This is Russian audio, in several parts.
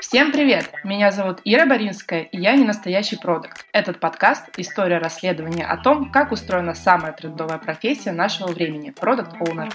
Всем привет! Меня зовут Ира Боринская, и я не настоящий продукт. Этот подкаст – история расследования о том, как устроена самая трендовая профессия нашего времени – продукт-оунер.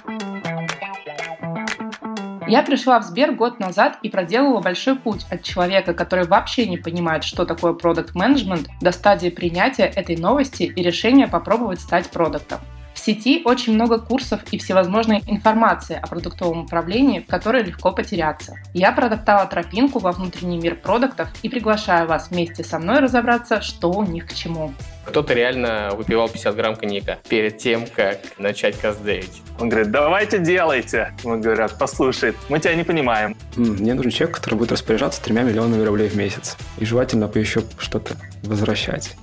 Я пришла в Сбер год назад и проделала большой путь от человека, который вообще не понимает, что такое продукт менеджмент до стадии принятия этой новости и решения попробовать стать продуктом. В сети очень много курсов и всевозможной информации о продуктовом управлении, в которой легко потеряться. Я протоптала тропинку во внутренний мир продуктов и приглашаю вас вместе со мной разобраться, что у них к чему. Кто-то реально выпивал 50 грамм коньяка перед тем, как начать каздевить. Он говорит, давайте делайте. Мы говорят, послушай, мы тебя не понимаем. Мне нужен человек, который будет распоряжаться тремя миллионами рублей в месяц. И желательно бы еще что-то возвращать.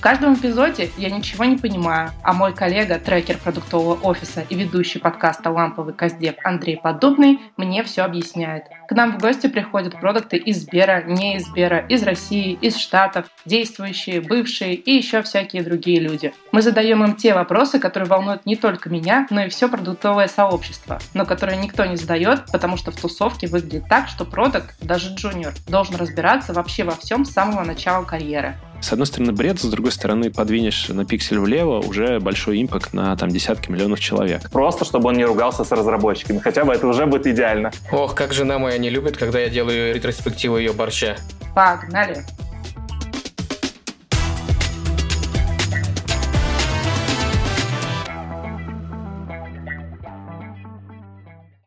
В каждом эпизоде я ничего не понимаю, а мой коллега, трекер продуктового офиса и ведущий подкаста «Ламповый Каздев» Андрей Подобный мне все объясняет. К нам в гости приходят продукты из Сбера, не из Сбера, из России, из Штатов, действующие, бывшие и еще всякие другие люди. Мы задаем им те вопросы, которые волнуют не только меня, но и все продуктовое сообщество, но которые никто не задает, потому что в тусовке выглядит так, что продукт, даже джуниор, должен разбираться вообще во всем с самого начала карьеры. С одной стороны бред, с другой стороны подвинешь на пиксель влево, уже большой импакт на там десятки миллионов человек. Просто, чтобы он не ругался с разработчиками. Хотя бы это уже будет идеально. Ох, как жена моя не любит, когда я делаю ретроспективу ее борща. Погнали!